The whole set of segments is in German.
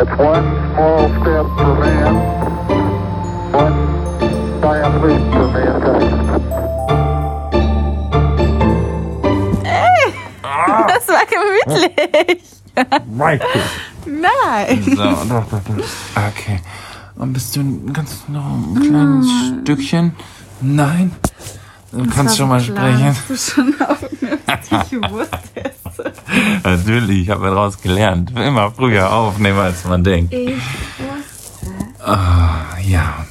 It's one small step for man, one giant leap for mankind. Das war gemütlich. Michael. Nein. So, doch, doch, doch. Okay. Und bist du ganz noch ein kleines Stückchen? Nein. Du kannst schon mal sprechen. Du schon aufmerksam. Ich wusste es. Natürlich, ich habe daraus gelernt. Immer früher aufnehmen, als man denkt. Ich wusste. Ja.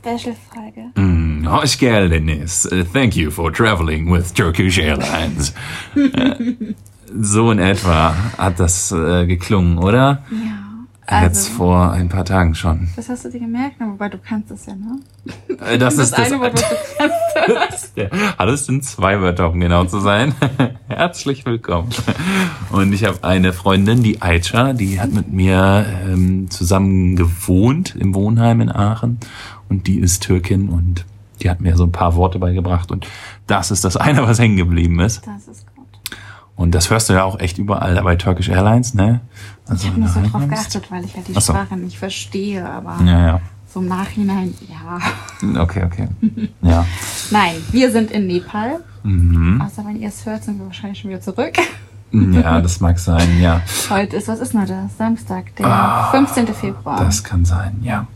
Special-Frage. Mm, Hoş geldiniz. Uh, Thank you for traveling with Turkish Airlines. Äh, so in etwa hat das äh, geklungen, oder? Ja. Jetzt Also, vor ein paar Tagen schon. das hast du dir gemerkt, wobei du kannst es ja, ne? Äh, Das, Das ist das eine Wort, was du kannst. Ja, alles sind zwei Wörter, um genau zu sein. Herzlich willkommen. Und ich habe eine Freundin, die Aisha, die hat mit mir ähm, zusammen gewohnt im Wohnheim in Aachen. Und die ist Türkin und die hat mir so ein paar Worte beigebracht. Und das ist das eine, was hängen geblieben ist. Das ist gut. Und das hörst du ja auch echt überall bei Turkish Airlines, ne? Also, Ich habe nur so drauf geachtet, weil ich halt die so. Sprache nicht verstehe, aber Ja, ja. so im Nachhinein, ja. Okay, okay. Ja. Nein, wir sind in Nepal. Mhm. Außer wenn ihr es hört, sind wir wahrscheinlich schon wieder zurück. Ja, das mag sein, ja. Heute ist, was ist nur das? Samstag, der 15. Februar. Ah, Das kann sein, ja.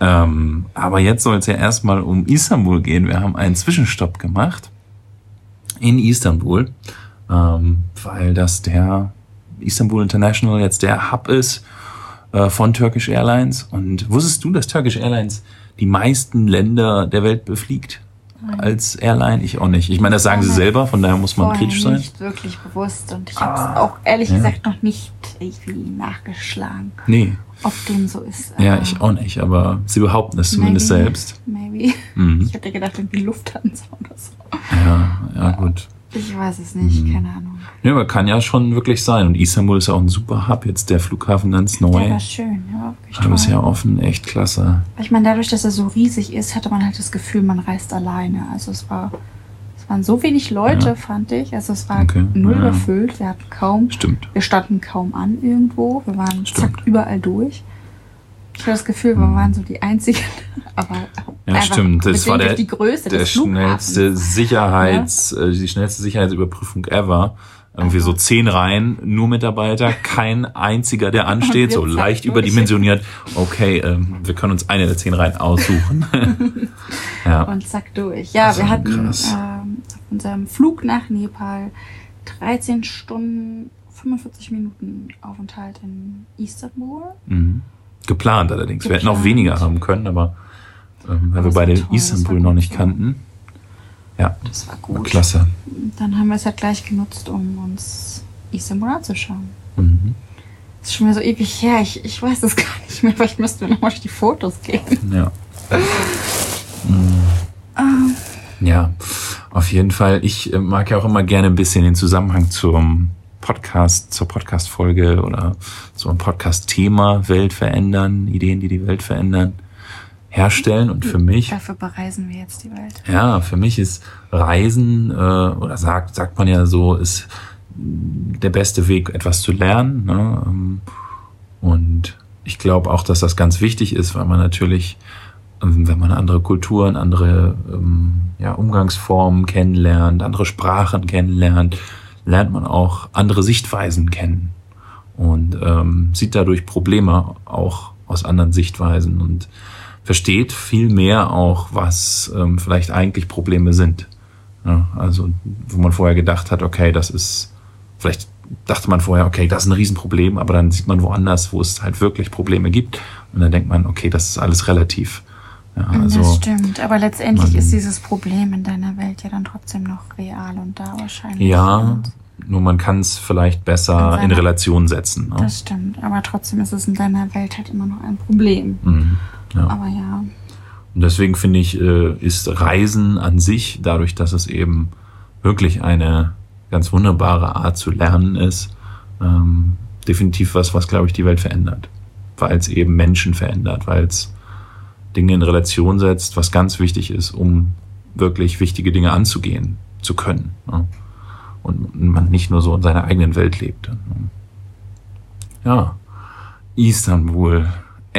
Ähm, aber jetzt soll es ja erstmal um Istanbul gehen. Wir haben einen Zwischenstopp gemacht in Istanbul, ähm, weil das der Istanbul International jetzt der Hub ist äh, von Turkish Airlines. Und wusstest du, dass Turkish Airlines die meisten Länder der Welt befliegt? Als Airline? Ich auch nicht. Ich meine, das sagen sie selber, von daher muss man kritisch sein. nicht wirklich bewusst und ich habe es Ah, auch ehrlich ja. gesagt noch nicht irgendwie nachgeschlagen, Nee, ob dem so ist. ja, ich auch nicht, aber sie behaupten es zumindest maybe, selbst. Maybe. Mhm. Ich hätte gedacht, irgendwie Lufthansa oder so. Ja, ja, gut. Ich weiß es nicht, Mhm. keine Ahnung. Ja, aber kann ja schon wirklich sein. Und Istanbul ist ja auch ein super Hub. Jetzt der Flughafen ganz Der neu. war schön, ja, Halbes toll. Jahr offen, echt klasse. Ich meine, dadurch, dass er so riesig ist, hatte man halt das Gefühl, man reist alleine. Also es war, es waren so wenig Leute, Ja. fand ich. Also es war Okay, null ja. überfüllt. Wir hatten kaum, Stimmt. wir standen kaum an irgendwo. Wir waren Stimmt. zack überall durch. Ich habe das Gefühl, wir waren so die einzigen. Aber Ja, stimmt. Das war der, die Größe der schnellste. Sicherheits, äh, die schnellste Sicherheitsüberprüfung ever. Irgendwie Aha. so zehn Reihen, nur Mitarbeiter, kein einziger, der ansteht, so leicht überdimensioniert. Okay, ähm, wir können uns eine der zehn Reihen aussuchen. ja. Und zack durch. Ja, Also wir hatten ähm, auf unserem Flug nach Nepal 13 Stunden 45 Minuten Aufenthalt in Istanbul. Mhm. Geplant allerdings. Wir hätten auch Geplant. weniger haben können, aber ähm, weil wir beide toll, Istanbul noch nicht kannten. Ja, Das war war gut. klasse. Dann haben wir es halt gleich genutzt, um uns Istanbul anzuschauen. Mhm. Das ist schon wieder so ewig her. Ich, ich weiß es gar nicht mehr. Vielleicht müssten wir nochmal durch die Fotos gehen. Ja. Mhm. Ja, auf jeden Fall. Ich äh, mag ja auch immer gerne ein bisschen den Zusammenhang zum Podcast, zur Podcast-Folge oder zum Podcast-Thema Welt verändern, Ideen, die die Welt verändern, herstellen. Und für mich dafür bereisen wir jetzt die Welt. Ja, für mich ist Reisen, äh, oder sagt, sagt man ja so, ist der beste Weg, etwas zu lernen. Ne? Ähm, Und ich glaube auch, dass das ganz wichtig ist, weil man natürlich, ähm, wenn man andere Kulturen, andere ähm, ja, Umgangsformen kennenlernt, andere Sprachen kennenlernt, lernt man auch andere Sichtweisen kennen und ähm, sieht dadurch Probleme auch aus anderen Sichtweisen und versteht viel mehr auch, was ähm, vielleicht eigentlich Probleme sind. Ja, also, wo man vorher gedacht hat, okay, das ist, vielleicht dachte man vorher, okay, das ist ein Riesenproblem, aber dann sieht man woanders, wo es halt wirklich Probleme gibt. Und dann denkt man, okay, das ist alles relativ. Ja, also, das stimmt, aber letztendlich man- ist dieses Problem in deiner Welt ja dann trotzdem noch real und da wahrscheinlich. ja, nur man kann es vielleicht In besser in seiner- Relation setzen. Ne? Das stimmt, aber trotzdem ist es in deiner Welt halt immer noch ein Problem. Mhm, ja. Aber ja, Und deswegen finde ich, äh, ist Reisen an sich, dadurch, dass es eben wirklich eine ganz wunderbare Art zu lernen ist, ähm, definitiv was, was, glaube ich, die Welt verändert. Weil es eben Menschen verändert, weil es Dinge in Relation setzt, was ganz wichtig ist, um wirklich wichtige Dinge anzugehen zu können. Ne? Und man nicht nur so in seiner eigenen Welt lebt. Ne? Ja. Istanbul.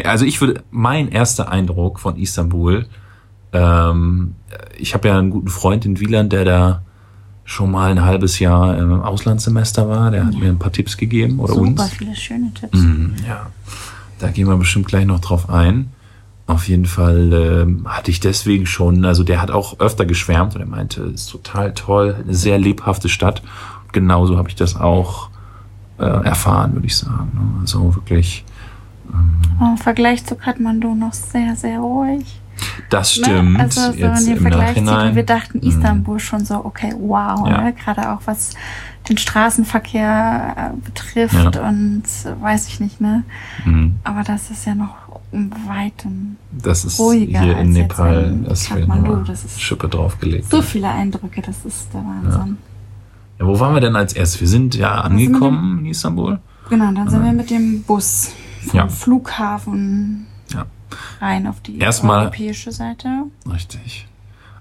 Also ich würde, mein erster Eindruck von Istanbul, ähm, ich habe ja einen guten Freund in Wieland, der da schon mal ein halbes Jahr im Auslandssemester war. Der hat mir ein paar Tipps gegeben oder Super uns. viele schöne Tipps. Mhm, ja, da gehen wir bestimmt gleich noch drauf ein. Auf jeden Fall ähm, hatte ich deswegen schon, also der hat auch öfter geschwärmt und er meinte, es ist total toll, eine sehr lebhafte Stadt. Genauso habe ich das auch äh, erfahren, würde ich sagen. ne? Also wirklich, Aber Im Vergleich zu Kathmandu noch sehr, sehr ruhig. das Ne? stimmt. Also so jetzt im Vergleich Nachhinein. und wir dachten Mhm. Istanbul schon so, okay, wow, Ja. ne? gerade auch was den Straßenverkehr äh, betrifft Ja. und äh, weiß ich nicht, ne? Mhm. Aber das ist ja noch weitem Das ist ruhiger hier in Nepal, in das wird Kathmandu. Das ist Schippe draufgelegt. so viele Eindrücke, das ist der Wahnsinn. Ja, wo waren wir denn als erstes? Wir sind ja angekommen in Istanbul. Genau, dann sind wir mit dem Bus vom Ja. Flughafen Ja. rein auf die Erstmal- europäische Seite. Richtig.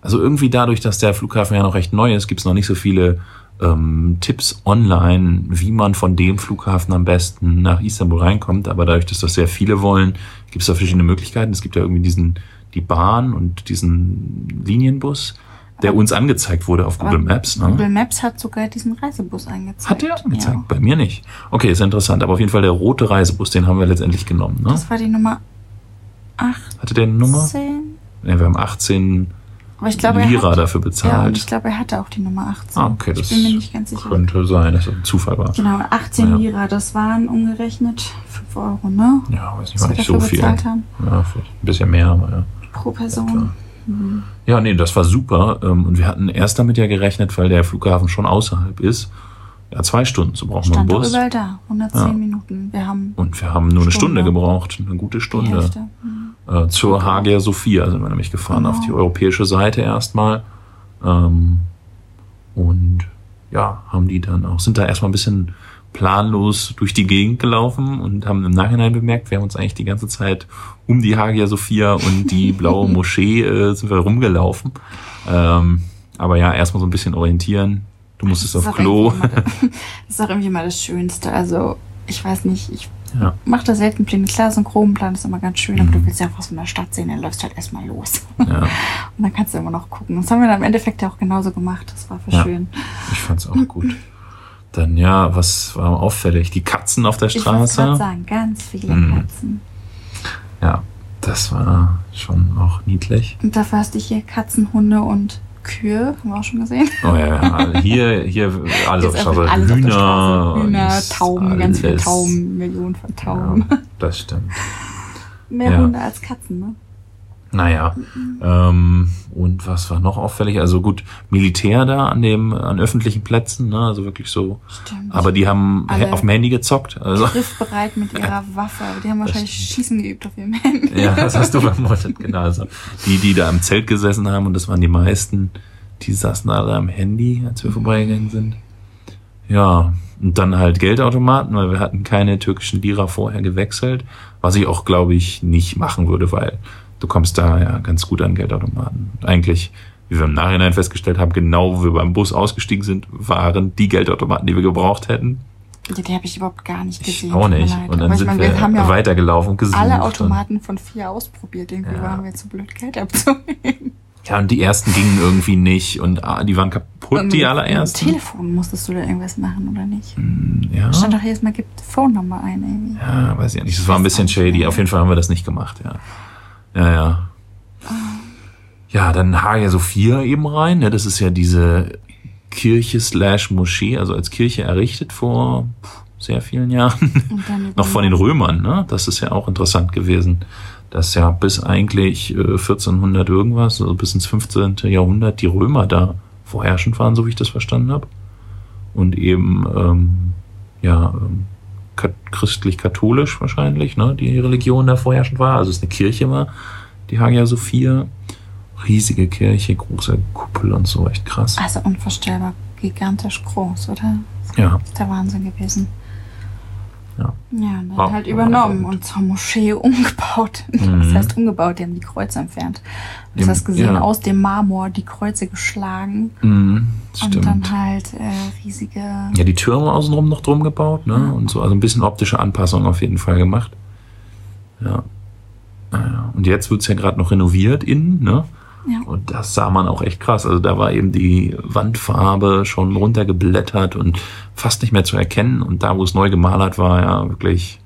Also irgendwie dadurch, dass der Flughafen ja noch recht neu ist, gibt es noch nicht so viele ähm, Tipps online, wie man von dem Flughafen am besten nach Istanbul reinkommt. Aber dadurch, dass das sehr viele wollen, gibt es da verschiedene Möglichkeiten. Es gibt ja irgendwie diesen die Bahn und diesen Linienbus, der uns angezeigt wurde auf Google Maps. Ne? Google Maps hat sogar diesen Reisebus angezeigt. Hat er angezeigt? Ja. Bei mir nicht. Okay, ist interessant. Aber auf jeden Fall der rote Reisebus, den haben wir letztendlich genommen. Ne? Das war die Nummer 18. Hatte der eine Nummer? Ja, wir haben 18 Aber ich glaube, Lira er hat, dafür Ja, und bezahlt. ich glaube, er hatte auch die Nummer 18. ah, okay, das ich bin mir nicht ganz sicher. könnte sein, dass das ein Zufall war. Genau, 18 Ja. Lira, das waren umgerechnet 5 Euro, ne? Ja, weiß nicht, Was war nicht so viel. haben. Ja, vielleicht ein bisschen mehr, aber ja. Pro Person. Mhm. Ja, nee, das war super. Ähm, Und wir hatten erst damit ja gerechnet, weil der Flughafen schon außerhalb ist. Ja, zwei Stunden, so brauchen wir einen Stand Bus. überall da, 110 Ja. Minuten. Wir haben Und wir haben nur eine Stunde Stunde. gebraucht, eine gute die Stunde. Hälfte. Mhm. Äh, zur Hagia Sophia sind wir nämlich gefahren, Genau. auf die europäische Seite erstmal. Ähm, und ja, haben die dann auch, sind da erstmal ein bisschen planlos durch die Gegend gelaufen und haben im Nachhinein bemerkt, wir haben uns eigentlich die ganze Zeit um die Hagia Sophia und die blaue Moschee äh, sind wir rumgelaufen. Ähm, aber ja, erstmal so ein bisschen orientieren. Du musstest auf Klo. Das das ist auch irgendwie mal das Schönste. Also, ich weiß nicht, ich Ja. mache da selten Pläne. Klar, so ein Chromenplan ist immer ganz schön, aber Mhm. du willst ja auch was von der Stadt sehen, dann läufst du halt erstmal los. Ja, Und dann kannst du immer noch gucken. Das haben wir dann im Endeffekt ja auch genauso gemacht. Das war für Ja. schön. ich fand's auch gut. Dann ja, was war auffällig? Die Katzen auf der Ich Straße. sagen, ganz viele Mhm. Katzen. Ja, das war schon auch niedlich. Und dafür hast du hier Katzen, Hunde und Kühe, haben wir auch schon gesehen. Oh ja, hier, hier alles auf der Straße. alles Hühner. Hühner, Tauben, ganz viele. Tauben, Millionen von Tauben. Ja, das stimmt. Mehr Ja. Hunde als Katzen, ne? Naja, ähm, und was war noch auffällig? Also gut, Militär da an dem, an öffentlichen Plätzen, ne? also wirklich so. Stimmt. Aber die haben Alle- auf dem Handy gezockt. Also, griffbereit mit ihrer Waffe, aber die haben wahrscheinlich. Schießen geübt auf ihrem Handy. ja, das hast du vermutet, genau. Also die, die da im Zelt gesessen haben, und das waren die meisten, die saßen alle am Handy, als wir vorbeigegangen sind. Ja, und dann halt Geldautomaten, weil wir hatten keine türkischen Lira vorher gewechselt, was ich auch, glaube ich, nicht machen würde, weil du kommst da ja ganz gut an Geldautomaten. Eigentlich, wie wir im Nachhinein festgestellt haben, genau wo wir beim Bus ausgestiegen sind, waren die Geldautomaten, die wir gebraucht hätten. Die, die habe ich überhaupt gar nicht Ich gesehen. auch tut mir nicht. Und dann Aber ich sind meine, wir, haben ja auch weitergelaufen und gesucht. alle Automaten von vier ausprobiert. Irgendwie Ja. waren wir zu blöd, Geld abzuheben. Ja, und die ersten gingen irgendwie nicht und ah, die waren kaputt, Und die mit- allerersten. Mit Telefon musstest du da irgendwas machen, oder nicht? Hm, Ja. Stand doch jedes Mal, gibt Phone Number ein, irgendwie. Ja, weiß ich nicht. Das war ein bisschen auch shady. mehr. Auf jeden Fall haben wir das nicht gemacht, ja. Ja, ja. Ja, dann Hagia Sophia eben rein. Ne? Das ist ja diese Kirche slash Moschee, also als Kirche errichtet vor sehr vielen Jahren. Noch von den Römern, ne? Das ist ja auch interessant gewesen. Dass ja bis eigentlich äh, 1400 irgendwas, also bis ins 15. Jahrhundert die Römer da vorherrschend waren, so wie ich das verstanden habe. Und eben, ähm, ja, ähm, christlich-katholisch wahrscheinlich, ne? Die Religion da vorherrschend war. Also es eine Kirche war, die Hagia Sophia. Riesige Kirche, große Kuppel und so, echt krass. Also unvorstellbar gigantisch groß, oder? Ja, Das ist der Wahnsinn gewesen. Ja. Ja, und dann War- halt übernommen und zur Moschee umgebaut. Mhm. Das heißt umgebaut, die haben die Kreuze entfernt. Du hast gesehen, ja. aus dem Marmor die Kreuze geschlagen mhm, und stimmt. dann halt äh, riesige. Ja, die Türme außenrum noch drum gebaut, ne? Ja. Und so, also ein bisschen optische Anpassung auf jeden Fall gemacht. Ja. Naja. Und jetzt wird's ja gerade noch renoviert innen, ne? Ja. Und das sah man auch echt krass. Also da war eben die Wandfarbe schon runtergeblättert und fast nicht mehr zu erkennen. Und da, wo es neu gemalert war, ja wirklich,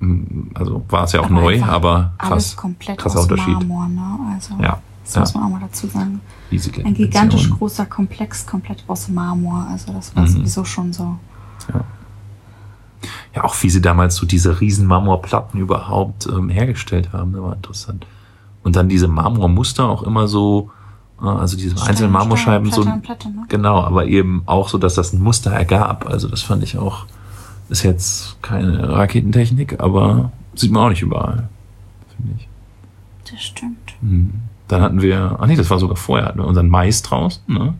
mm, also war es ja auch Aber neu, aber Alles krass. komplett krasser aus Unterschied. Marmor, ne? Also, Ja, das ja. muss man auch mal dazu sagen. Riesige Ein gigantisch großer Komplex, komplett aus Marmor. Also das war Mhm. sowieso schon so. Ja, auch wie sie damals so diese riesen Marmorplatten überhaupt ähm, hergestellt haben, das war interessant. Und dann diese Marmormuster auch immer so, äh, also diese einzelnen Stein, Marmorscheiben Stein, so, Platte an Platte, ne? genau, aber eben auch so, dass das ein Muster ergab. Also das fand ich auch, ist jetzt keine Raketentechnik, aber sieht man auch nicht überall, finde ich. Das stimmt. Mhm. Dann hatten wir, ach nee, das war sogar vorher, hatten wir unseren Mais draußen, ne?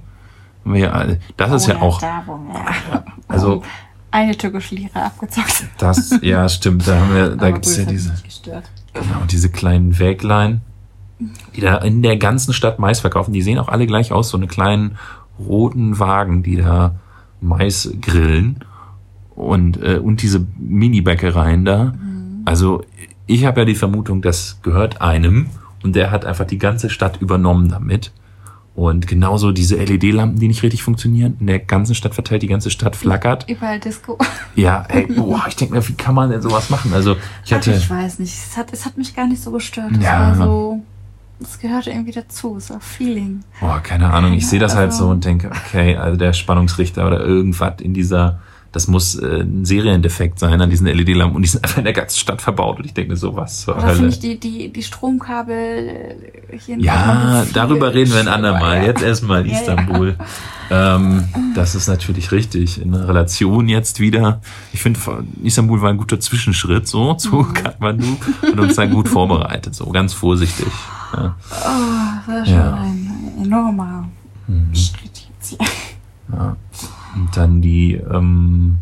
Haben wir ja, das ist Oh ja auch, Da, wo wir also eine türkische Lira abgezockt. Das, ja, stimmt, da haben wir, da gibt's gut, ja diese. Genau, diese kleinen Wäglein, die da in der ganzen Stadt Mais verkaufen. Die sehen auch alle gleich aus, so eine kleinen roten Wagen, die da Mais grillen. Und, äh, und diese Mini-Bäckereien da. Also ich habe ja die Vermutung, das gehört einem und der hat einfach die ganze Stadt übernommen damit. Und genauso diese LED-Lampen, die nicht richtig funktionieren, in der ganzen Stadt verteilt, die ganze Stadt flackert. Überall Disco. Ja, ey, boah, ich denke mir, wie kann man denn sowas machen? Also ich Ach, hatte... ich weiß nicht. Es hat, es hat mich gar nicht so gestört. Es Ja. war so. Es gehörte irgendwie dazu. War Feeling. Boah, keine Ahnung. Ich sehe das halt Also- so und denke, okay, also der Spannungsrichter oder irgendwas in dieser, das muss äh, ein Seriendefekt sein an diesen LED-Lampen und die sind einfach in der ganzen Stadt verbaut und ich denke mir so, was zur Oder finde ich die, die, die Stromkabel äh, hier in Ja, darüber reden wir ein andermal. ja. Jetzt erstmal Ja, ja. Istanbul. Ähm, das ist natürlich richtig. In der Relation jetzt wieder. Ich finde, Istanbul war ein guter Zwischenschritt so zu Mhm. Kathmandu und uns dann gut vorbereitet, so ganz vorsichtig. Ja. Oh, das war schon Ja. Mhm. ein enormer Schritt jetzt hier. Ja. Und dann die ähm,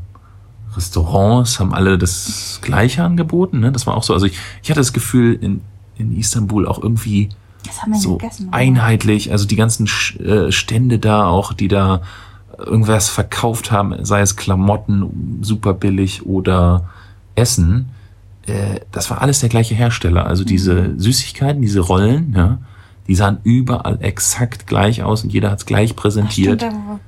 Restaurants haben alle das Gleiche angeboten. Ne? Das war auch so. Also ich, ich hatte das Gefühl, in, in Istanbul auch irgendwie so gegessen. einheitlich. Also die ganzen äh, Stände da auch, die da irgendwas verkauft haben, sei es Klamotten super billig oder Essen. Äh, das war alles der gleiche Hersteller. Also diese Süßigkeiten, diese Rollen, ja, die sahen überall exakt gleich aus und jeder hat es gleich Ach, präsentiert. Stimmt, wo wir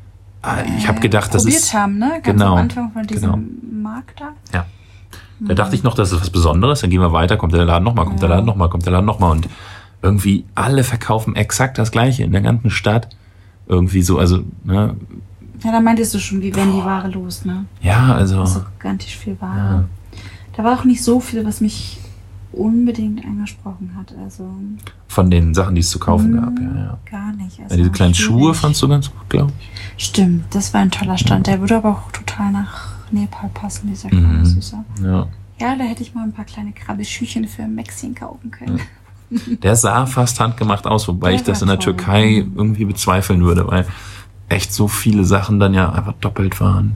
Ah, ich habe gedacht, das ist. haben, ne? Ganz genau, am Anfang von diesem genau. Markt da. Ja. Da dachte ich noch, das ist was Besonderes. Dann gehen wir weiter, kommt der Laden nochmal, kommt der Ja. Laden nochmal, kommt der Laden nochmal. Und irgendwie alle verkaufen exakt das Gleiche in der ganzen Stadt. Irgendwie so, also, ne? Ja, da meintest du schon, wie wenn die Ware los, ne? Ja, also. So gigantisch viel Ware. Ja. Da war auch nicht so viel, was mich unbedingt angesprochen hat. Also Von den Sachen, die es zu kaufen mm, gab, ja, ja. gar nicht. Also ja diese kleinen Schuhe schwierig. fandst du ganz gut, glaube ich. Stimmt, das war ein toller Stand. Der würde aber auch total nach Nepal passen, dieser kleine Mhm. Süßer. Ja. Ja, da hätte ich mal ein paar kleine Krabbelschüchen für Mexien kaufen können. Der sah fast handgemacht aus, wobei Der ich das in der toll. Türkei Mhm. irgendwie bezweifeln würde, weil echt so viele Sachen dann ja einfach doppelt waren.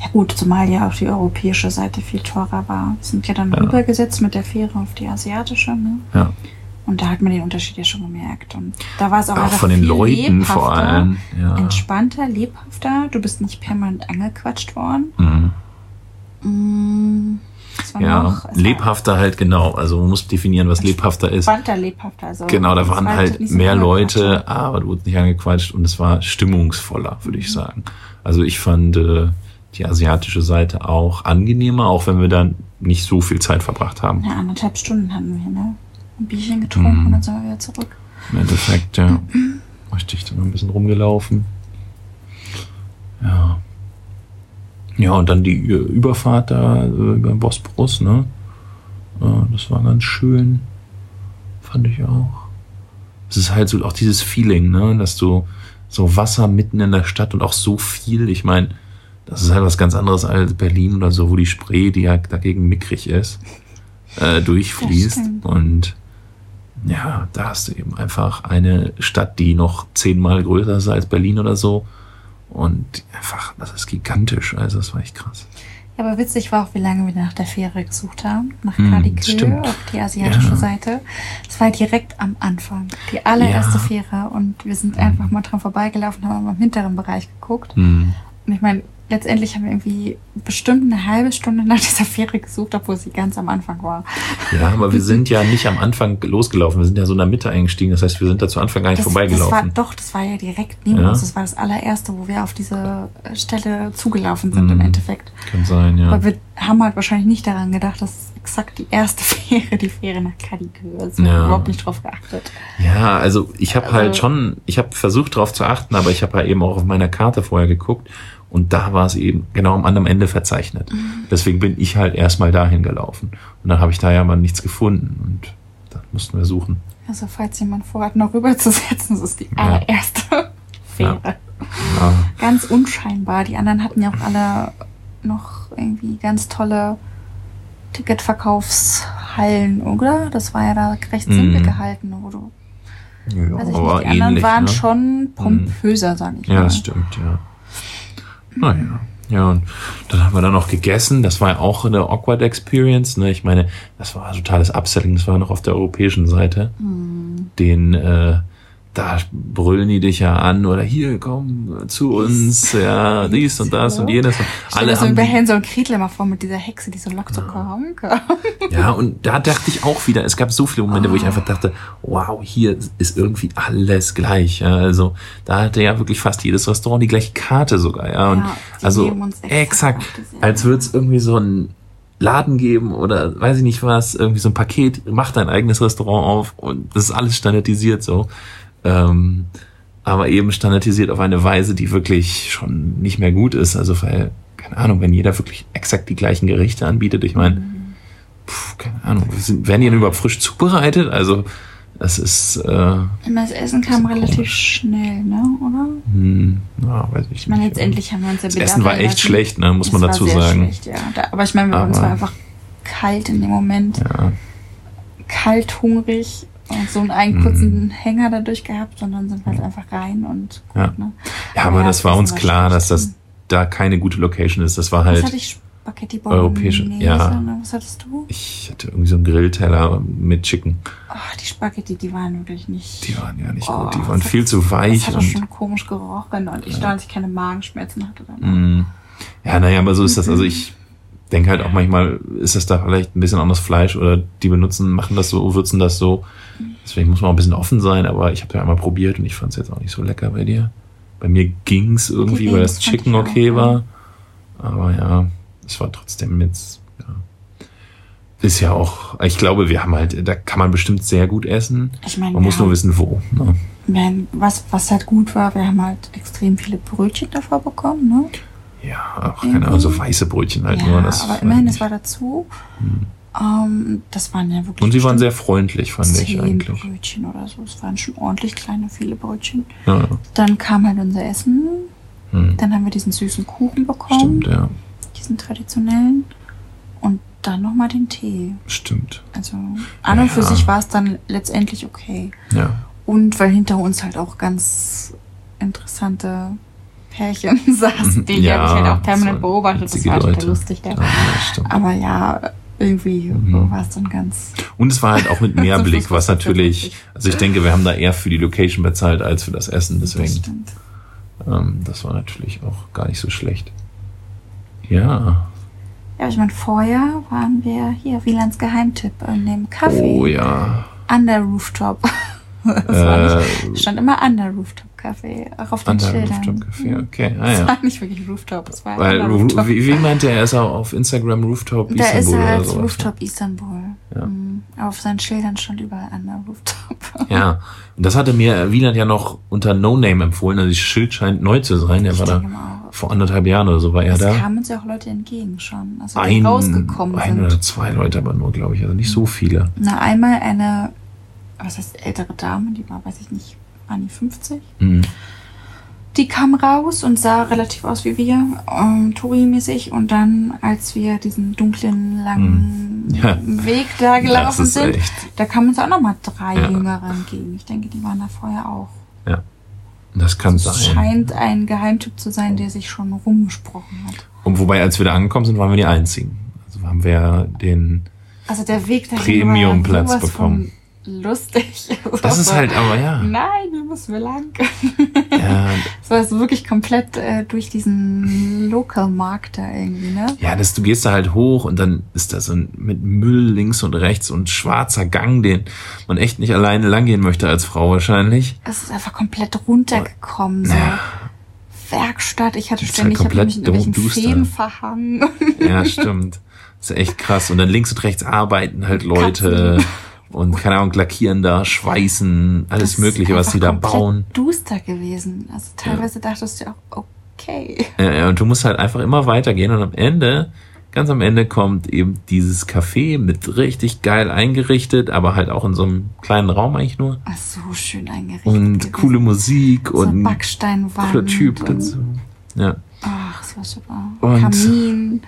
Ja gut, zumal ja auch die europäische Seite viel teurer war. Wir sind ja dann Ja. rübergesetzt mit der Fähre auf die asiatische, ne? Ja. Und da hat man den Unterschied ja schon gemerkt. Und da war es auch, Auch einfach von den Leuten vor allem. Ja. Entspannter, lebhafter. Du bist nicht permanent angequatscht worden. Mhm. Mm, Ja, noch, lebhafter halt genau. Also man muss definieren, was lebhafter ist. entspannter, lebhafter. Also Genau, da waren war halt so mehr angequatscht. Leute, aber du wurdest nicht angequatscht und es war stimmungsvoller, würde Mhm. ich sagen. Also ich fand äh, die asiatische Seite auch angenehmer, auch wenn wir dann nicht so viel Zeit verbracht haben. Ja, anderthalb Stunden hatten wir, ne? Ein Bierchen getrunken Mhm. und dann sind wir wieder zurück. Im Endeffekt, ja. Richtig, dann ein bisschen rumgelaufen. Ja. Ja, und dann die Überfahrt da äh, über den Bosporus, ne? Äh, Das war ganz schön. Fand ich auch. Es ist halt so auch dieses Feeling, ne? Dass du so Wasser mitten in der Stadt und auch so viel, ich meine, das ist halt was ganz anderes als Berlin oder so, wo die Spree, die ja dagegen mickrig ist, äh, durchfließt. Und ja, da hast du eben einfach eine Stadt, die noch zehnmal größer ist als Berlin oder so. Und einfach, das ist gigantisch. Also, das war echt krass. Ja, aber witzig war auch, wie lange wir nach der Fähre gesucht haben. Nach Hm, Kadikö stimmt. auf die asiatische Ja. Seite. Es war direkt am Anfang. Die allererste Ja. Fähre. Und wir sind einfach mal dran vorbeigelaufen, haben am hinteren Bereich geguckt. Hm. Und ich meine, letztendlich haben wir irgendwie bestimmt eine halbe Stunde nach dieser Fähre gesucht, obwohl sie ganz am Anfang war. Ja, aber wir sind ja nicht am Anfang losgelaufen. Wir sind ja so in der Mitte eingestiegen. Das heißt, wir sind da zu Anfang gar nicht Das, das war, vorbeigelaufen. doch, das war ja direkt neben Ja. uns. Das war das allererste, wo wir auf diese Stelle zugelaufen sind Mhm. im Endeffekt. Kann sein, ja. Aber wir haben halt wahrscheinlich nicht daran gedacht, dass exakt die erste Fähre, die Fähre nach Cadiz gehört. Ja. überhaupt nicht drauf geachtet. Ja, also ich habe Also- halt schon, ich habe versucht darauf zu achten, aber ich habe halt eben auch auf meiner Karte vorher geguckt und da war es eben genau am anderen Ende verzeichnet. Mhm. Deswegen bin ich halt erstmal dahin gelaufen und dann habe ich da ja aber nichts gefunden und dann mussten wir suchen. Also falls jemand vorhat, noch rüberzusetzen, das ist die Ja. allererste Fähre. Ja, Ganz unscheinbar. Die anderen hatten ja auch alle noch irgendwie ganz tolle Ticketverkaufshallen, oder? Das war ja da recht Mhm. simpel gehalten, wo du. ja Weiß ich aber nicht, die anderen ähnlich, waren ne? schon pompöser, sag ich Ja, mal. das stimmt, ja. Naja. Ja, und dann haben wir dann noch gegessen. Das war ja auch eine awkward Experience. Ne? Ich meine, das war totales Upselling. Das war noch auf der europäischen Seite. Hm. Den, äh, da brüllen die dich ja an oder hier, komm zu uns, ja, dies und das und jenes. Und Alle so haben bei Hänsel und Gretel immer vor mit dieser Hexe, die so lockt so komm, komm. ja, und da dachte ich auch wieder, es gab so viele Momente, wo ich einfach dachte, wow, hier ist irgendwie alles gleich. Ja, also da hatte ja wirklich fast jedes Restaurant die gleiche Karte sogar. Ja, und Ja, also exakt, als würde es irgendwie so ein Laden geben oder weiß ich nicht was, irgendwie so ein Paket, mach dein eigenes Restaurant auf und das ist alles standardisiert so. Ähm, aber eben standardisiert auf eine Weise, die wirklich schon nicht mehr gut ist. Also weil, keine Ahnung, wenn jeder wirklich exakt die gleichen Gerichte anbietet, ich meine, keine Ahnung, sind, werden die denn überhaupt frisch zubereitet? Also das ist, äh, Immer das Essen kam relativ komisch. schnell, ne? Oder? hm, ja, weiß ich Ich meine, nicht. letztendlich haben wir uns ja Das Essen war echt schlecht, ne, muss man dazu sagen. Schlecht, ja. Da, aber ich meine, wir uns Aber- war einfach kalt in dem Moment, Ja. kalt, hungrig so einen Mhm. kurzen Hänger dadurch gehabt und dann sind wir halt einfach rein und Ja. ne? Ja, aber das war uns klar, dass das da keine gute Location ist. Das war Was halt, hatte ich? Spaghetti Europäische, ja. ne? Was hattest du? ich hatte irgendwie so einen Grillteller mit Chicken. Ach, die Spaghetti, die waren wirklich nicht. Die waren ja nicht Oh, gut, die das waren hat- viel zu Das weich hat auch schon komisch gerochen und ich dachte, dass ich keine Magenschmerzen hatte danach. Mm. Ja, naja, aber so ist das. Also ich denke halt auch manchmal, ist das da vielleicht ein bisschen anderes Fleisch oder die benutzen, machen das so, würzen das so. Deswegen muss man auch ein bisschen offen sein, aber ich habe ja einmal probiert und ich fand es jetzt auch nicht so lecker bei dir. Bei mir ging's irgendwie, Die weil das Chicken okay war. Aber ja, es war trotzdem jetzt, ja. Ist ja auch, ich glaube, wir haben halt, da kann man bestimmt sehr gut essen. Ich meine, Man muss nur wissen, wo. Ne? Wenn, was, was halt gut war, wir haben halt extrem viele Brötchen davor bekommen, ne? Ja, auch keine Ahnung, so weiße Brötchen halt ja, nur. Das aber immerhin, es war dazu. Ähm, das waren ja wirklich. Und sie waren sehr freundlich, fand ich eigentlich. Brötchen oder so. Es waren schon ordentlich kleine, viele Brötchen. Ja, ja. Dann kam halt unser Essen. Hm. Dann haben wir diesen süßen Kuchen bekommen. Stimmt, ja. Diesen traditionellen. Und dann nochmal den Tee. Stimmt. Also an und für sich war es dann letztendlich okay. Ja. Und weil hinter uns halt auch ganz interessante Pärchen saßen, die Ja, habe ich halt auch das permanent beobachtet. Das war total lustig. Ja. Aber ja, irgendwie Mhm. war es dann ganz. Und es war halt auch mit Mehrblick, was natürlich, also ich denke, wir haben da eher für die Location bezahlt als für das Essen, Das deswegen, stimmt. ähm, das war natürlich auch gar nicht so schlecht. Ja, Ja, ich meine, vorher waren wir hier, Wielands Geheimtipp, in dem Café. oh ja. An der Rooftop. Das war Äh, nicht, stand immer an der Rooftop Café, auch auf den Schildern. Rooftop Café, okay, ah Es ja. war nicht wirklich Rooftop, es war Weil, Rooftop. wie, wie meinte er, er ist auch auf Instagram Rooftop Da ist Istanbul er oder als sowas. Rooftop Istanbul. Ja. Mhm. Auf seinen Schildern stand überall an der Rooftop. Ja, und das hatte mir Wieland ja noch unter No Name empfohlen, also das Schild scheint neu zu sein, der Ich war da vor anderthalb Jahren oder so war er Es da. kamen uns ja auch Leute entgegen schon, also ein, rausgekommen ein sind. oder zwei Leute aber nur, glaube ich, also nicht so viele. Na, einmal eine, was heißt ältere Dame, die war, weiß ich nicht, an die 50. Mhm. Die kam raus und sah relativ aus wie wir, ähm, Touri-mäßig. Und dann, als wir diesen dunklen, langen Hm. Ja. Weg da gelaufen Das sind, echt. da kamen uns auch nochmal drei Ja. Jüngere entgegen. Ich denke, die waren da vorher auch. Ja. Das kann Es sein. scheint ein Geheimtipp zu sein, der sich schon rumgesprochen hat. Und wobei, als wir da angekommen sind, waren wir die Einzigen. Also haben wir den. Also der Weg Premium-Platz bekommen. Lustig. Das ist halt aber ja. Nein, müssen wir lang. Ja, Es war so wirklich komplett äh, durch diesen Local-Markt da irgendwie, ne? ja das, du gehst da halt hoch und dann ist da so ein, mit Müll links und rechts und schwarzer Gang, den man echt nicht alleine langgehen möchte als Frau wahrscheinlich. Es ist einfach komplett runtergekommen. So. Ja. Werkstatt, ich hatte ist ständig, halt ich habe mich in irgendwelchen. Fäden verhangen. Ja, stimmt. Das ist echt krass. Und dann links und rechts arbeiten halt Leute und keine Ahnung, lackieren da, schweißen, alles Das Mögliche, was die da bauen. duster gewesen. Also teilweise dachtest du auch, okay. Ja, ja, und du musst halt einfach immer weitergehen und am Ende, ganz am Ende kommt eben dieses Café mit richtig geil eingerichtet, aber halt auch in so einem kleinen Raum eigentlich nur. Ach, so schön eingerichtet. Und gewesen. coole Musik so und ein Backsteinwand. cooler Typ und- dazu. Ja. Ach, das war super. Und- Kamin,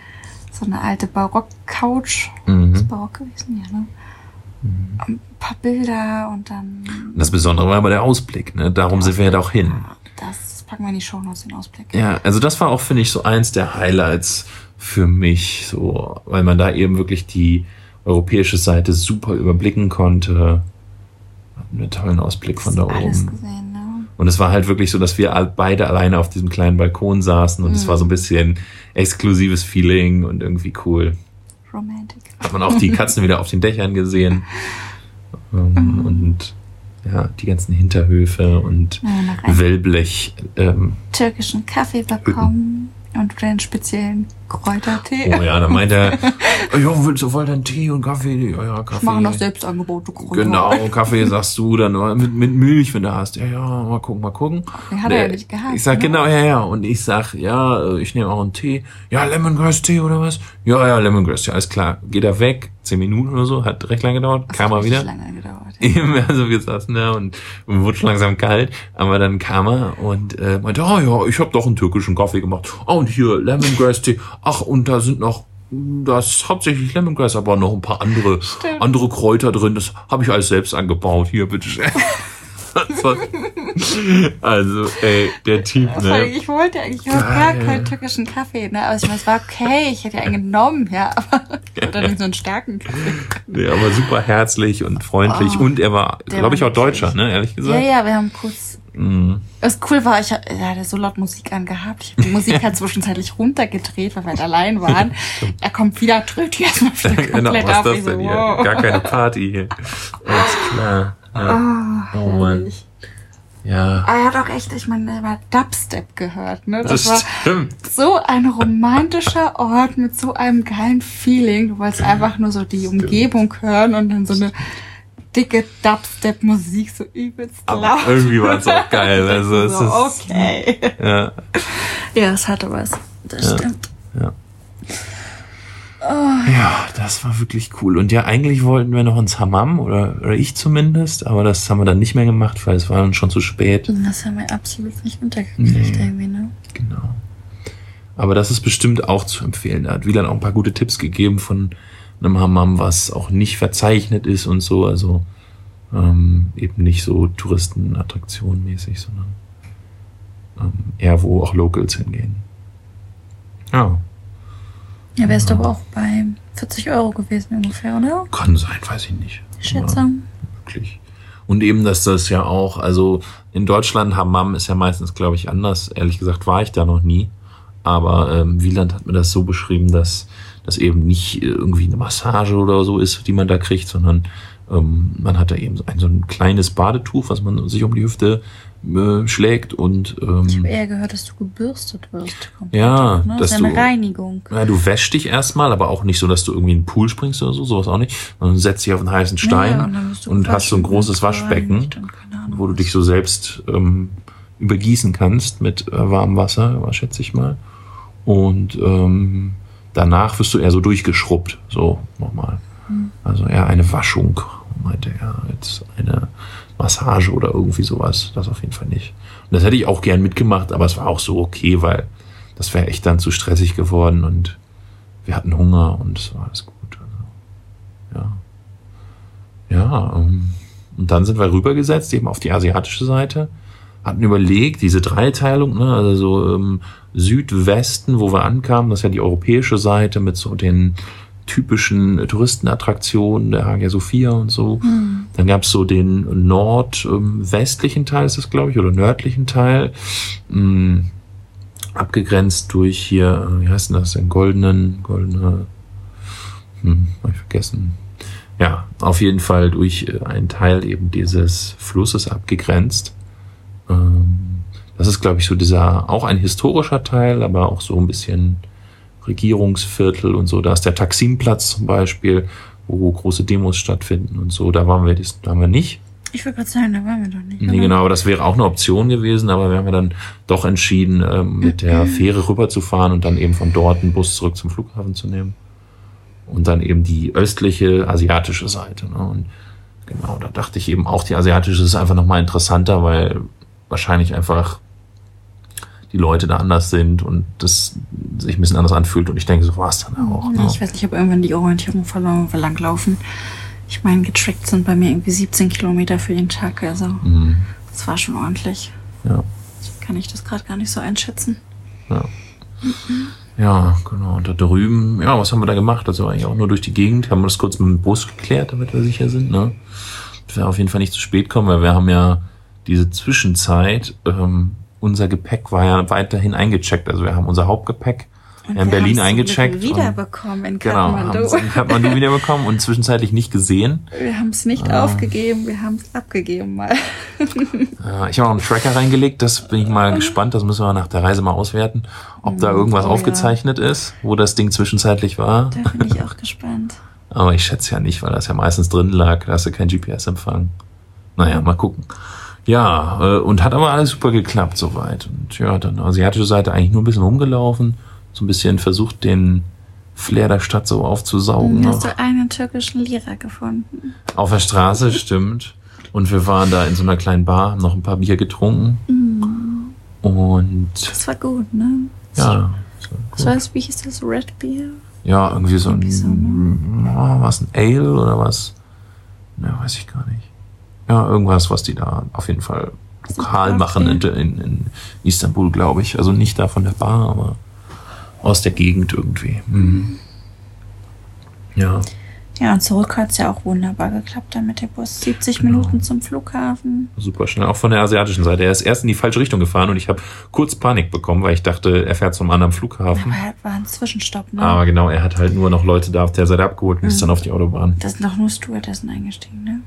so eine alte Barock-Couch. Mhm. Ist Barock gewesen, ja, ne? Ein paar Bilder und dann. Und Das Besondere war aber der Ausblick, ne? Darum sind wir ja da auch hin. Das packen wir in die Show Notes, den Ausblick. Ja, also das war auch, finde ich, so eins der Highlights für mich, so, weil man da eben wirklich die europäische Seite super überblicken konnte. Hatten wir einen tollen Ausblick von da Alles oben. gesehen, ne? Und es war halt wirklich so, dass wir beide alleine auf diesem kleinen Balkon saßen und es war so ein bisschen exklusives Feeling und irgendwie cool. Romantic. Hat man auch die Katzen wieder auf den Dächern gesehen. Ähm, und ja, die ganzen Hinterhöfe und Ja, Wellblech. Ähm, türkischen Kaffee bekommen und den speziellen Kräutertee. oh ja, dann meint er, ja, willst du wohl deinen Tee und Kaffee? Ja, ja, Kaffee. Machen noch Selbstangebote. Kräuter. Genau, Kaffee sagst du dann nur mit, mit Milch, wenn du hast. Ja, ja, mal gucken, mal gucken. Den hat er ja nicht gehabt, Ich sag ne? genau, ja, ja. Und ich sag, ja, äh, ich nehme auch einen Tee. Ja, Lemongrass Tee oder was? Ja, ja, Lemongrass, ja, alles klar. Geht er weg, zehn Minuten oder so, hat recht lange gedauert, Das kam er wieder. lange gedauert. Eben, also wir saßen da und wurde schon langsam kalt, aber dann kam er und äh, meinte, ah ja, ich habe doch einen türkischen Kaffee gemacht. Ah, und hier Lemongrass Tee. Ach, und da sind noch das ist hauptsächlich Lemongrass, aber noch ein paar andere Stimmt. andere Kräuter drin. Das habe ich alles selbst angebaut. Hier, bitteschön. Also, ey, der Typ, ne? Ich wollte eigentlich auch gar keinen türkischen Kaffee, ne? Aber ich meine, es war okay, ich hätte ja einen genommen, ja, aber oder nicht so einen starken Kaffee. Nee, aber super herzlich und freundlich. Oh, und er war, glaube ich, auch Deutscher, ne? Ehrlich Ja, gesagt. ja, wir haben kurz. Mhm. Was cool war, ich er hatte so laut Musik angehabt. Ich habe die Musik halt zwischenzeitlich runtergedreht, weil wir halt allein waren. Er kommt wieder, drückt die erstmal wieder genau, komplett was auf. ist das so, denn hier? wow. Gar keine Party hier. Alles klar. Ja. Ah, Oh Mann. herrlich. ja. Aber er hat auch echt, ich meine, er hat Dubstep gehört, ne? Das, Das war stimmt. so ein romantischer Ort mit so einem geilen Feeling. Du wolltest einfach nur so die Umgebung hören und dann so eine dicke Dubstep-Musik so übelst Aber laut. irgendwie war es auch geil. Also es so, ist, okay. ja, Ja, es hatte was. Das Ja. stimmt. ja. Ja, das war wirklich cool. Und ja, eigentlich wollten wir noch ins Hammam, oder, oder ich zumindest, aber das haben wir dann nicht mehr gemacht, weil es war dann schon zu spät. Das haben wir absolut nicht untergekriegt Nee. irgendwie, ne? Genau. Aber das ist bestimmt auch zu empfehlen. Da hat Wieland auch ein paar gute Tipps gegeben von einem Hammam, was auch nicht verzeichnet ist und so. Also ähm, eben nicht so Touristenattraktion mäßig, sondern ähm, eher wo auch Locals hingehen. Ja, Ja, wärst du aber auch bei 40 Euro gewesen ungefähr, oder? kann sein, weiß ich nicht. Schätzung. wirklich. Und eben, dass das ja auch, also in Deutschland, Hammam ist ja meistens, glaube ich, anders. Ehrlich gesagt war ich da noch nie. Aber ähm, Wieland hat mir das so beschrieben, dass das eben nicht irgendwie eine Massage oder so ist, die man da kriegt, sondern ähm, man hat da eben so ein, so ein kleines Badetuch, was man sich um die Hüfte äh, schlägt und Ich ähm, habe eher gehört, dass du gebürstet wirst. komplett, Ja, ne? das ist eine du- Reinigung. ja, du wäschst dich erstmal, aber auch nicht so, dass du irgendwie in den Pool springst oder so, sowas auch nicht. Sondern setzt dich auf einen heißen Stein Ja, und und hast so ein großes Waschbecken, wo du dich so selbst ähm, übergießen kannst mit äh, warmem Wasser, schätze ich mal. Und ähm, danach wirst du eher so durchgeschrubbt, so nochmal. Hm. Also eher eine Waschung, meinte er, als eine Massage oder irgendwie sowas. Das auf jeden Fall nicht. Und das hätte ich auch gern mitgemacht, aber es war auch so okay, weil das wäre echt dann zu stressig geworden und wir hatten Hunger und es war alles gut. Also, ja. Ja, ähm, und dann sind wir rübergesetzt, eben auf die asiatische Seite, hatten überlegt, diese Dreiteilung, ne, also so ähm, Südwesten, wo wir ankamen, das ist ja die europäische Seite mit so den typischen Touristenattraktionen der Hagia Sophia und so. Dann gab es so den nordwestlichen Teil, ist das glaube ich, oder nördlichen Teil, mh, abgegrenzt durch hier, äh, wie heißt denn das, den goldenen, goldene, hm, hab ich vergessen. Ja, auf jeden Fall durch äh, einen Teil eben dieses Flusses abgegrenzt. Ähm, das ist, glaube ich, so dieser, auch ein historischer Teil, aber auch so ein bisschen Regierungsviertel und so. Da ist der Taksimplatz zum Beispiel, wo große Demos stattfinden und so. Da waren wir, das, da haben wir nicht. Ich wollte gerade sagen, da waren wir doch nicht. Nee, genau, aber das wäre auch eine Option gewesen, aber wir haben ja dann doch entschieden, ähm, mit der Fähre rüberzufahren und dann eben von dort einen Bus zurück zum Flughafen zu nehmen. Und dann eben die östliche, asiatische Seite. Ne? Und genau, da dachte ich eben auch, die asiatische ist einfach nochmal interessanter, weil wahrscheinlich einfach die Leute da anders sind und das sich ein bisschen anders anfühlt. Und ich denke, so war es dann auch. Ja, Ne? ich weiß nicht, ich habe irgendwann die Orientierung verloren, wo wir langlaufen. Ich meine, getrackt sind bei mir irgendwie 17 Kilometer für den Tag. Also, Mhm. das war schon ordentlich. Ja. Kann ich das gerade gar nicht so einschätzen. Ja. Ja, genau. Und da drüben, ja, was haben wir da gemacht? Also eigentlich auch nur durch die Gegend. Haben wir das kurz mit dem Bus geklärt, damit wir sicher sind, ne? Dass wir auf jeden Fall nicht zu spät kommen, weil wir haben ja diese Zwischenzeit, ähm, unser Gepäck war ja weiterhin eingecheckt. Also wir haben unser Hauptgepäck Und in Berlin eingecheckt. Wiederbekommen in Genau, haben Kathmandu. es in Kathmandu wiederbekommen und zwischenzeitlich nicht gesehen. wir haben es nicht Ah. aufgegeben, wir haben es abgegeben mal. Äh, Ich habe auch einen Tracker reingelegt, das bin ich mal gespannt, das müssen wir nach der Reise mal auswerten, ob da irgendwas Oh ja. aufgezeichnet ist, wo das Ding zwischenzeitlich war. Da bin ich auch gespannt. Aber ich schätze ja nicht, weil das ja meistens drin lag. Da hast du kein GPS-Empfang. Naja, mal gucken. Ja, äh, und hat aber alles super geklappt soweit. Und ja, dann asiatische Seite eigentlich nur ein bisschen rumgelaufen. So ein bisschen versucht, den Flair der Stadt so aufzusaugen. Hast noch. du einen türkischen Lehrer gefunden? Auf der Straße, stimmt. Und wir waren da in so einer kleinen Bar, haben noch ein paar Bier getrunken. Und Das war gut, ne? ja, Was war das, wie hieß das? Red Beer? ja, irgendwie so ein, so, ne? oh, was ein Ale oder was? Ne, weiß ich gar nicht. Ja, irgendwas, was die da auf jeden Fall lokal machen in, in, in Istanbul, glaube ich. Also nicht da von der Bar, aber aus der Gegend irgendwie. Mhm. Ja, Ja, und zurück hat es ja auch wunderbar geklappt dann mit dem Bus. 70 Genau. Minuten zum Flughafen. super schnell. Auch von der asiatischen Seite. Er ist erst in die falsche Richtung gefahren und ich habe kurz Panik bekommen, weil ich dachte, er fährt zum anderen Flughafen. Aber war ein Zwischenstopp, ne? Aber genau, er hat halt nur noch Leute da auf der Seite abgeholt und ist dann auf die Autobahn. Da sind doch nur Stewardessen eingestiegen, ne?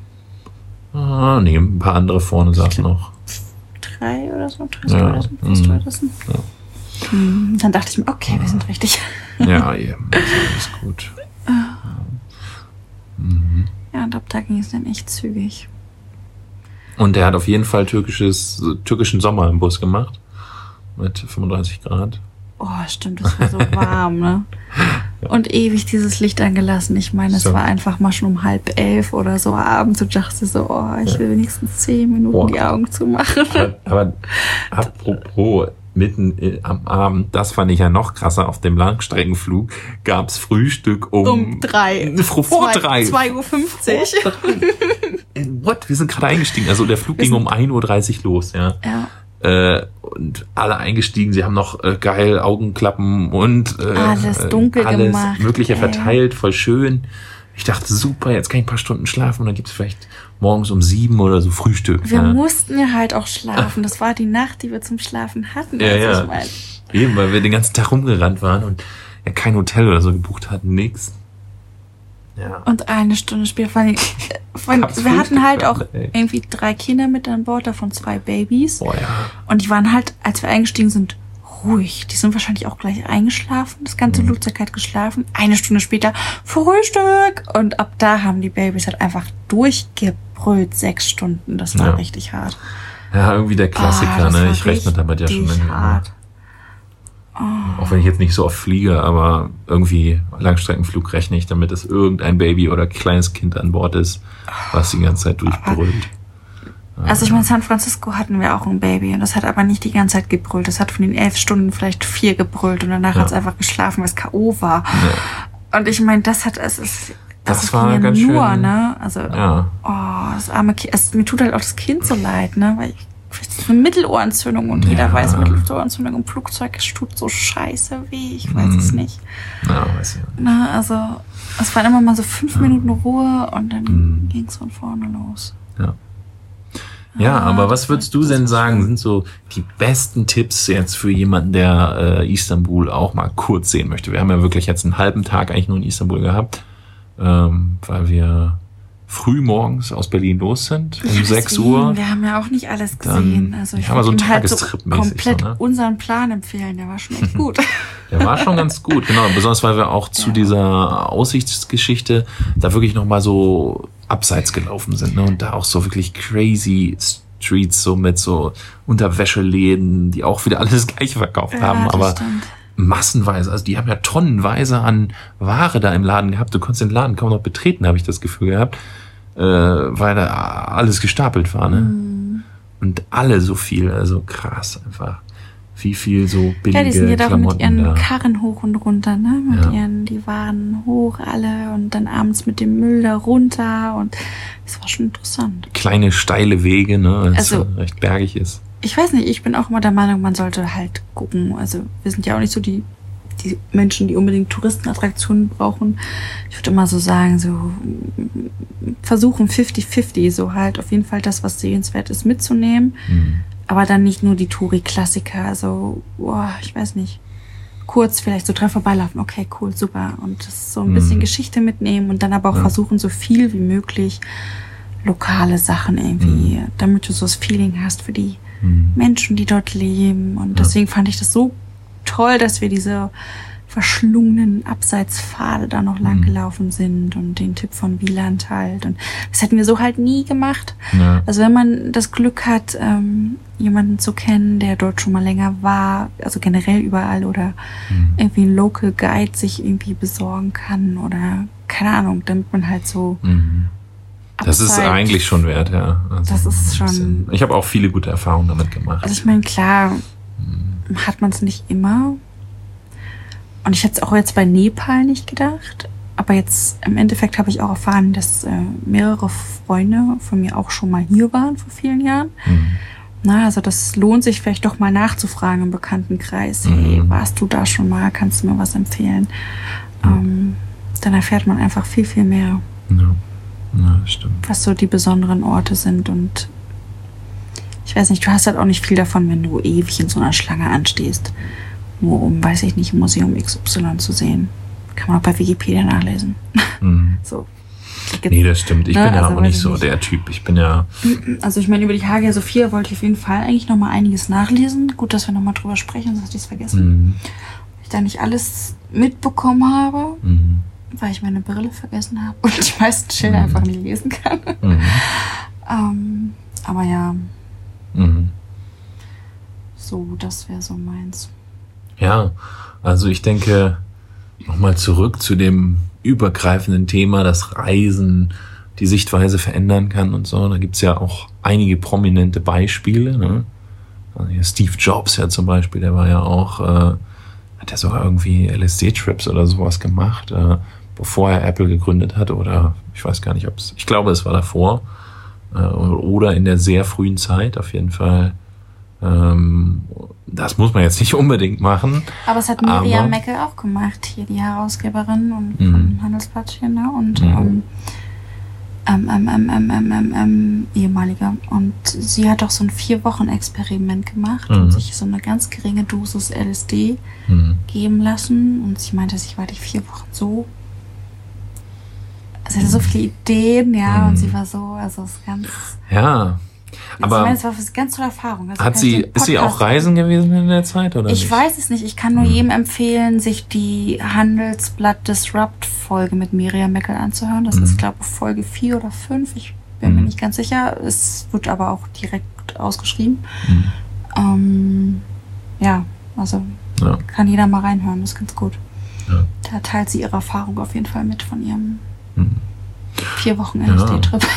Ah, nee, ein paar andere vorne saßen noch. Drei oder so, drei Ja, Stewardessen, vier mhm. Stewardessen. Hm, Dann dachte ich mir, okay, wir sind richtig. Ja, eben. Das ist gut. Mhm. Ja, und ab da ging es dann echt zügig. Und er hat auf jeden Fall türkisches, türkischen Sommer im Bus gemacht. Mit 35 Grad. Oh, stimmt, es war so warm, ne? Und ewig dieses Licht angelassen. Ich meine, es So. war einfach mal schon um halb elf oder so abends und dachte so, oh, ich will wenigstens zehn Minuten Boah. die Augen zumachen. Aber, aber apropos, mitten am Abend, das fand ich ja noch krasser, auf dem Langstreckenflug gab's Frühstück um... Um drei. Vor, vor Zwei- drei. 2.50 Uhr. Äh, What? Wir sind gerade eingestiegen. Also der Flug ging um 1.30 Uhr los, ja. Ja. Äh, und alle eingestiegen, sie haben noch äh, geil Augenklappen und äh, Alles dunkel äh, alles gemacht, Mögliche ey. verteilt, voll schön. Ich dachte, super, jetzt kann ich ein paar Stunden schlafen und dann gibt's vielleicht morgens um sieben oder so Frühstück. Wir ja. mussten ja halt auch schlafen. Das war die Nacht, die wir zum Schlafen hatten. Ja, also ja. Ich mein, Eben, weil wir den ganzen Tag rumgerannt waren und ja kein Hotel oder so gebucht hatten, nix. Ja. und eine Stunde später, vor allem, äh, wir hatten halt auch ey. irgendwie drei Kinder mit an Bord, davon zwei Babys. Boah, ja. Und die waren halt, als wir eingestiegen sind, ruhig. Die sind wahrscheinlich auch gleich eingeschlafen. Das ganze Mhm. Flugzeug hat geschlafen. Eine Stunde später Frühstück. Und ab da haben die Babys halt einfach durchgebrüllt. Sechs Stunden. Das war Ja. richtig hart. Ja, irgendwie der Klassiker, Ah, das ne? Ich rechne damit ja schon richtig hart. Auch wenn ich jetzt nicht so oft fliege, aber irgendwie Langstreckenflug rechne ich damit, dass irgendein Baby oder kleines Kind an Bord ist, was die ganze Zeit durchbrüllt. Also ich meine, in San Francisco hatten wir auch ein Baby und das hat aber nicht die ganze Zeit gebrüllt. Das hat von den elf Stunden vielleicht vier gebrüllt und danach Ja. hat es einfach geschlafen, weil es K.O. war. Und ich meine, das hat, es ist, Das das, war ja ganz nur, schön- ne? Also, Ja. oh, das arme Kind. Es, mir tut halt auch das Kind so leid, ne? Weil ich eine Mittelohrentzündung und jeder Ja. weiß, Mittelohrentzündung im Flugzeug, es tut so scheiße weh, ich weiß es Mhm. nicht. Ja, weiß ich. Na, also, es waren immer mal so fünf Minuten Ruhe und dann Mhm. ging es von vorne los. Ja. Ja, Ah, aber was würdest du denn sagen, sind so die besten Tipps jetzt für jemanden, der äh, Istanbul auch mal kurz sehen möchte? Wir haben ja wirklich jetzt einen halben Tag eigentlich nur in Istanbul gehabt, ähm, weil wir früh morgens aus Berlin los sind, um Ja, 6 deswegen, Uhr. Wir haben ja auch nicht alles Dann- gesehen. Also ich ja, aber so würde ein ihm halt so komplett so, ne? unseren Plan empfehlen. Der war schon echt gut. Der war schon ganz gut, genau. Besonders weil wir auch zu Ja. dieser Aussichtsgeschichte da wirklich nochmal so abseits gelaufen sind. Ne? Und da auch so wirklich crazy Streets, so mit so Unterwäscheläden, die auch wieder alles Gleiche verkauft haben. das Aber stimmt. massenweise, also die haben ja tonnenweise an Ware da im Laden gehabt. Du konntest den Laden kaum noch betreten, habe ich das Gefühl gehabt. Äh, weil da alles gestapelt war, ne? Mhm. Und alle so viel, also krass einfach. Wie viel so billige Ja, die sind ja doch mit ihren da. Karren hoch und runter, ne? Mit Ja. ihren, die waren hoch alle und dann abends mit dem Müll da runter und das war schon interessant. kleine steile Wege, ne, weil es Also- so recht bergig ist. Ich weiß nicht, ich bin auch immer der Meinung, man sollte halt gucken. Also wir sind ja auch nicht so die, die Menschen, die unbedingt Touristenattraktionen brauchen. Ich würde immer so sagen, so versuchen 50-50, so halt auf jeden Fall das, was sehenswert ist, mitzunehmen. Hm. Aber dann nicht nur die Touri-Klassiker, also, boah, ich weiß nicht. Kurz vielleicht so dran vorbeilaufen, okay, cool, super. Und so ein bisschen Mhm. Geschichte mitnehmen und dann aber auch Ja. versuchen, so viel wie möglich lokale Sachen irgendwie, Mhm. damit du so das Feeling hast für die Hm. Menschen, die dort leben. Und deswegen fand ich das so toll, dass wir diese verschlungenen Abseitspfade da noch lang Mhm. gelaufen sind und den Tipp von Wieland halt. Und das hätten wir so halt nie gemacht. Ja. Also wenn man das Glück hat, ähm, jemanden zu kennen, der dort schon mal länger war, also generell überall oder Hm. irgendwie einen Local Guide sich irgendwie besorgen kann oder keine Ahnung, damit man halt so Mhm. Das ist eigentlich schon wert, ja. Also Das ist ein schon- bisschen- Ich habe auch viele gute Erfahrungen damit gemacht. Also ich meine, klar. Hat man es nicht immer. Und ich hätte es auch jetzt bei Nepal nicht gedacht. Aber jetzt im Endeffekt habe ich auch erfahren, dass äh, mehrere Freunde von mir auch schon mal hier waren vor vielen Jahren. Hm. Na, also das lohnt sich vielleicht doch mal nachzufragen im Bekanntenkreis. Hey, Mhm. warst du da schon mal? Kannst du mir was empfehlen? Ähm, dann erfährt man einfach viel, viel mehr, Ja. ja, stimmt. was so die besonderen Orte sind. Und ich weiß nicht, du hast halt auch nicht viel davon, wenn du ewig in so einer Schlange anstehst. Nur um, weiß ich nicht, Museum XY zu sehen. Kann man auch bei Wikipedia nachlesen. Hm. So. Nee, das stimmt. Ich Ne, bin ja also auch nicht so nicht. der Typ. Ich bin ja. Also ich meine, über die Hagia Sophia wollte ich auf jeden Fall eigentlich noch mal einiges nachlesen. Gut, dass wir noch mal drüber sprechen, sonst hätte ich es vergessen. Hm. ich da nicht alles mitbekommen habe, Hm. weil ich meine Brille vergessen habe und die meisten Schilder Mhm. einfach nicht lesen kann. Hm. Ähm, aber ja, Hm. so, das wäre so meins. Ja, also ich denke, nochmal zurück zu dem übergreifenden Thema, dass Reisen die Sichtweise verändern kann und so. Da gibt's ja auch einige prominente Beispiele. Ne? Also Steve Jobs ja zum Beispiel, der war ja auch, äh, hat ja sogar irgendwie LSD-Trips oder sowas gemacht, äh, bevor er Apple gegründet hat oder ich weiß gar nicht, ob es, ich glaube, es war davor äh, oder in der sehr frühen Zeit auf jeden Fall. Ähm, das muss man jetzt nicht unbedingt machen. Aber es hat Miriam Meckel auch gemacht, hier die Herausgeberin und mhm. Handelsblatt hier, ne? Und mhm. ähm, ähm, ähm, ähm, ähm ehemaliger. Und sie hat auch so ein Vier-Wochen-Experiment gemacht mhm. und sich so eine ganz geringe Dosis LSD mhm. geben lassen. Und sie meinte, ich war die vier Wochen so Sie hatte so viele Ideen, ja, Mhm. und sie war so, also es ist ganz. Ja, ich aber meine, es war eine ganz tolle Erfahrung. Also hat sie, ich ist sie auch reisen gewesen in der Zeit oder Ich nicht? weiß es nicht. Ich kann nur Mhm. jedem empfehlen, sich die Handelsblatt Disrupt Folge mit Miriam Meckel anzuhören. Das Mhm. ist, glaube ich, Folge 4 oder 5. Ich bin mir Mhm. nicht ganz sicher. Es wird aber auch direkt ausgeschrieben. Hm. Ähm, ja, also Ja, kann jeder mal reinhören. Das ist ganz gut. ja. Da teilt sie ihre Erfahrung auf jeden Fall mit von ihrem. Vier Wochen Ja. LSD-Trip.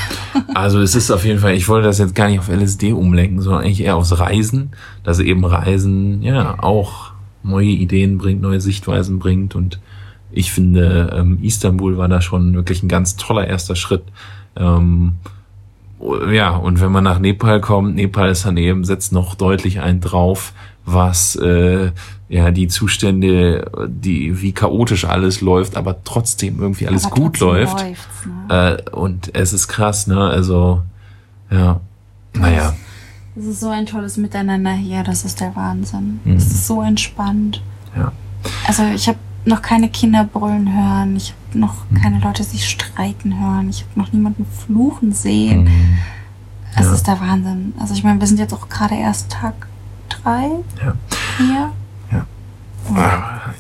Also es ist auf jeden Fall, ich wollte das jetzt gar nicht auf LSD umlenken, sondern eigentlich eher aufs Reisen, dass eben Reisen ja auch neue Ideen bringt, neue Sichtweisen bringt und ich finde, ähm, Istanbul war da schon wirklich ein ganz toller erster Schritt. Ähm, ja, und wenn man nach Nepal kommt, Nepal ist daneben, setzt noch deutlich einen drauf, was äh, ja die Zustände, die wie chaotisch alles läuft, aber trotzdem irgendwie alles Aber gut läuft. ne? Äh, und es ist krass, ne? Also ja, naja. Es ist so ein tolles Miteinander hier, das ist der Wahnsinn. Mhm. Es ist so entspannt. Ja. Also ich habe noch keine Kinder brüllen hören, ich habe noch Mhm. keine Leute sich streiten hören, ich habe noch niemanden fluchen sehen. Mhm. Es Ja. ist der Wahnsinn. Also ich meine, wir sind jetzt auch gerade erst Tag drei Ja. hier.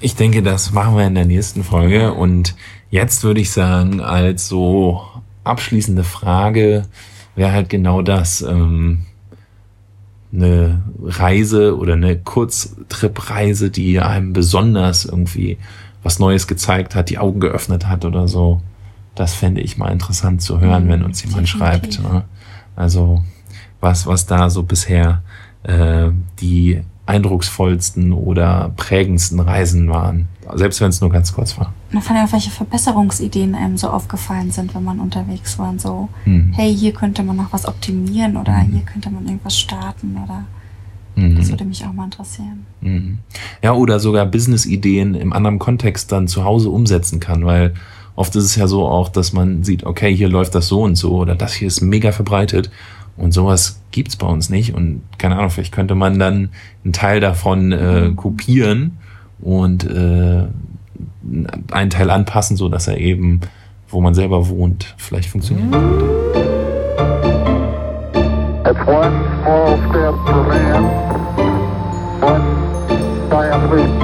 Ich denke, das machen wir in der nächsten Folge. Und jetzt würde ich sagen, als so abschließende Frage wäre halt genau das. Ähm, eine Reise oder eine Kurztrip-Reise, die einem besonders irgendwie was Neues gezeigt hat, die Augen geöffnet hat oder so. Das fände ich mal interessant zu hören, wenn uns jemand definitiv. schreibt. Ne? Also was, was da so bisher äh, die eindrucksvollsten oder prägendsten Reisen waren. Selbst wenn es nur ganz kurz war. Und vor allem, welche Verbesserungsideen einem so aufgefallen sind, wenn man unterwegs war und so, Hm. hey, hier könnte man noch was optimieren oder Mhm. hier könnte man irgendwas starten oder Mhm. das würde mich auch mal interessieren. Mhm. Ja, oder sogar Business-Ideen im anderen Kontext dann zu Hause umsetzen kann, weil oft ist es ja so auch, dass man sieht, okay, hier läuft das so und so oder das hier ist mega verbreitet und sowas gibt's bei uns nicht. Und keine Ahnung, vielleicht könnte man dann einen Teil davon äh, kopieren und äh, einen Teil anpassen, so dass er eben, wo man selber wohnt, vielleicht funktioniert. It's one small step for man, one giant leap